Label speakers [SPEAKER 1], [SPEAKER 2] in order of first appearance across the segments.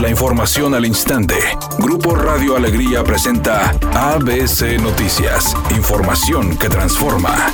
[SPEAKER 1] La información al instante. Grupo Radio Alegría presenta ABC Noticias. Información que transforma.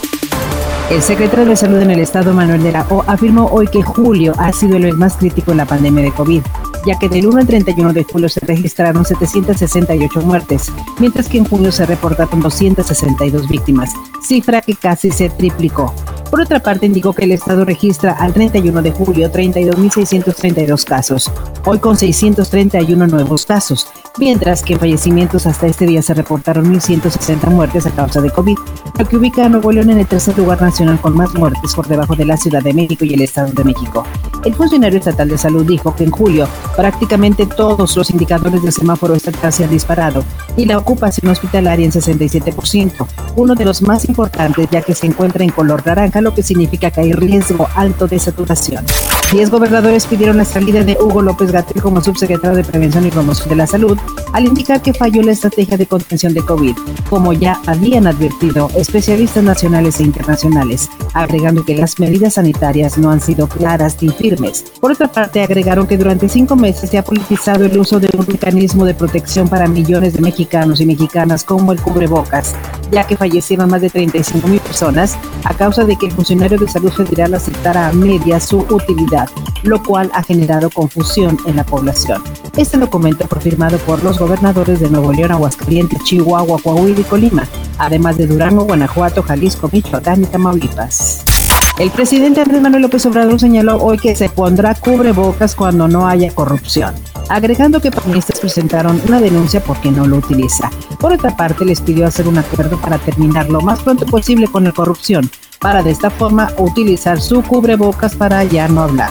[SPEAKER 2] El secretario de Salud en el Estado, Manuel de la O, afirmó hoy que julio ha sido el mes más crítico en la pandemia de COVID, ya que del 1 al 31 de julio se registraron 768 muertes, mientras que en junio se reportaron 262 víctimas, cifra que casi se triplicó. Por otra parte, indicó que el Estado registra al 31 de julio 32.632 casos, hoy con 631 nuevos casos, mientras que en fallecimientos hasta este día se reportaron 1.160 muertes a causa de COVID, lo que ubica a Nuevo León en el tercer lugar nacional con más muertes por debajo de la Ciudad de México y el Estado de México. El funcionario estatal de salud dijo que en julio prácticamente todos los indicadores del semáforo estatal se han disparado y la ocupación hospitalaria en 67%, uno de los más importantes ya que se encuentra en color naranja, lo que significa que hay riesgo alto de saturación. Diez gobernadores pidieron la salida de Hugo López Gatel como subsecretario de Prevención y Promoción de la Salud al indicar que falló la estrategia de contención de COVID, como ya habían advertido especialistas nacionales e internacionales, agregando que las medidas sanitarias no han sido claras ni firmes. Por otra parte, agregaron que durante cinco meses se ha politizado el uso de un mecanismo de protección para millones de mexicanos y mexicanas como el cubrebocas, ya que fallecieron más de 35 mil personas a causa de que el funcionario de salud federal aceptara a media su utilidad, lo cual ha generado confusión en la población. Este documento fue firmado por los gobernadores de Nuevo León, Aguascalientes, Chihuahua, Coahuila y Colima, además de Durango, Guanajuato, Jalisco, Michoacán y Tamaulipas. El presidente Andrés Manuel López Obrador señaló hoy que se pondrá cubrebocas cuando no haya corrupción, agregando que panistas presentaron una denuncia porque no lo utiliza. Por otra parte, les pidió hacer un acuerdo para terminar lo más pronto posible con la corrupción, para de esta forma utilizar su cubrebocas para ya no hablar.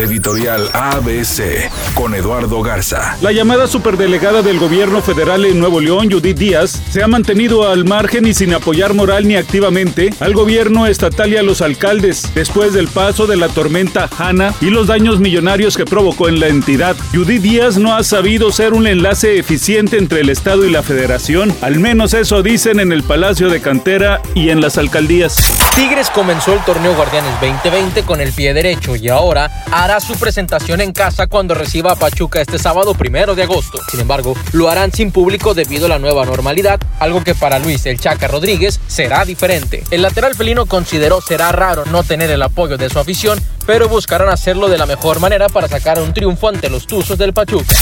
[SPEAKER 1] Editorial ABC con Eduardo Garza.
[SPEAKER 3] La llamada superdelegada del gobierno federal en Nuevo León, Judith Díaz, se ha mantenido al margen y sin apoyar moral ni activamente al gobierno estatal y a los alcaldes después del paso de la tormenta Hanna y los daños millonarios que provocó en la entidad. Judith Díaz no ha sabido ser un enlace eficiente entre el Estado y la Federación, al menos eso dicen en el Palacio de Cantera y en las alcaldías.
[SPEAKER 4] Tigres comenzó el torneo Guardianes 2020 con el pie derecho y ahora hará su presentación en casa cuando reciba a Pachuca este sábado primero de agosto. Sin embargo, lo harán sin público debido a la nueva normalidad, algo que para Luis el Chaca Rodríguez será diferente. El lateral felino consideró será raro no tener el apoyo de su afición, pero buscarán hacerlo de la mejor manera para sacar un triunfo ante los Tuzos del Pachuca.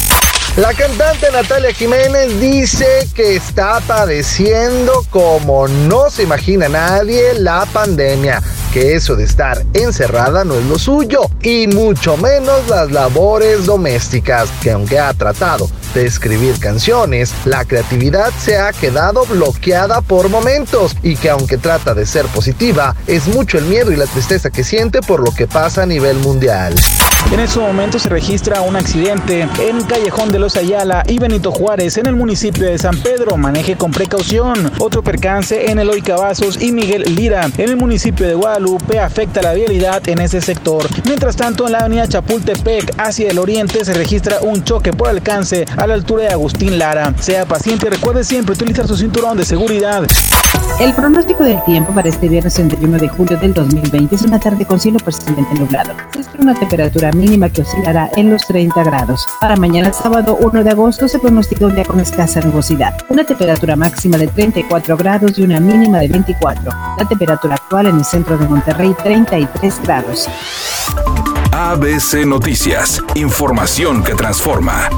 [SPEAKER 5] La cantante Natalia Jiménez dice que está padeciendo como no se imagina nadie la pandemia, que eso de estar encerrada no es lo suyo y mucho menos las labores domésticas, que aunque ha tratado de escribir canciones, la creatividad se ha quedado bloqueada por momentos y que aunque trata de ser positiva, es mucho el miedo y la tristeza que siente por lo que pasa a nivel mundial.
[SPEAKER 6] En estos momentos se registra un accidente en Callejón de los Ayala y Benito Juárez en el municipio de San Pedro. Maneje con precaución. Otro percance en Eloy Cavazos y Miguel Lira en el municipio de Guadalupe afecta la vialidad en ese sector. Mientras tanto, en la avenida Chapultepec hacia el oriente se registra un choque por alcance a la altura de Agustín Lara. Sea paciente y recuerde siempre utilizar su cinturón de seguridad.
[SPEAKER 2] El pronóstico del tiempo para este viernes 31 de julio del 2020 es una tarde con cielo parcialmente nublado. Se espera una temperatura mínima que oscilará en los 30 grados. Para mañana sábado 1 de agosto se pronostica un día con escasa nubosidad. Una temperatura máxima de 34 grados y una mínima de 24. La temperatura actual en el centro de Monterrey 33 grados.
[SPEAKER 1] ABC Noticias, información que transforma.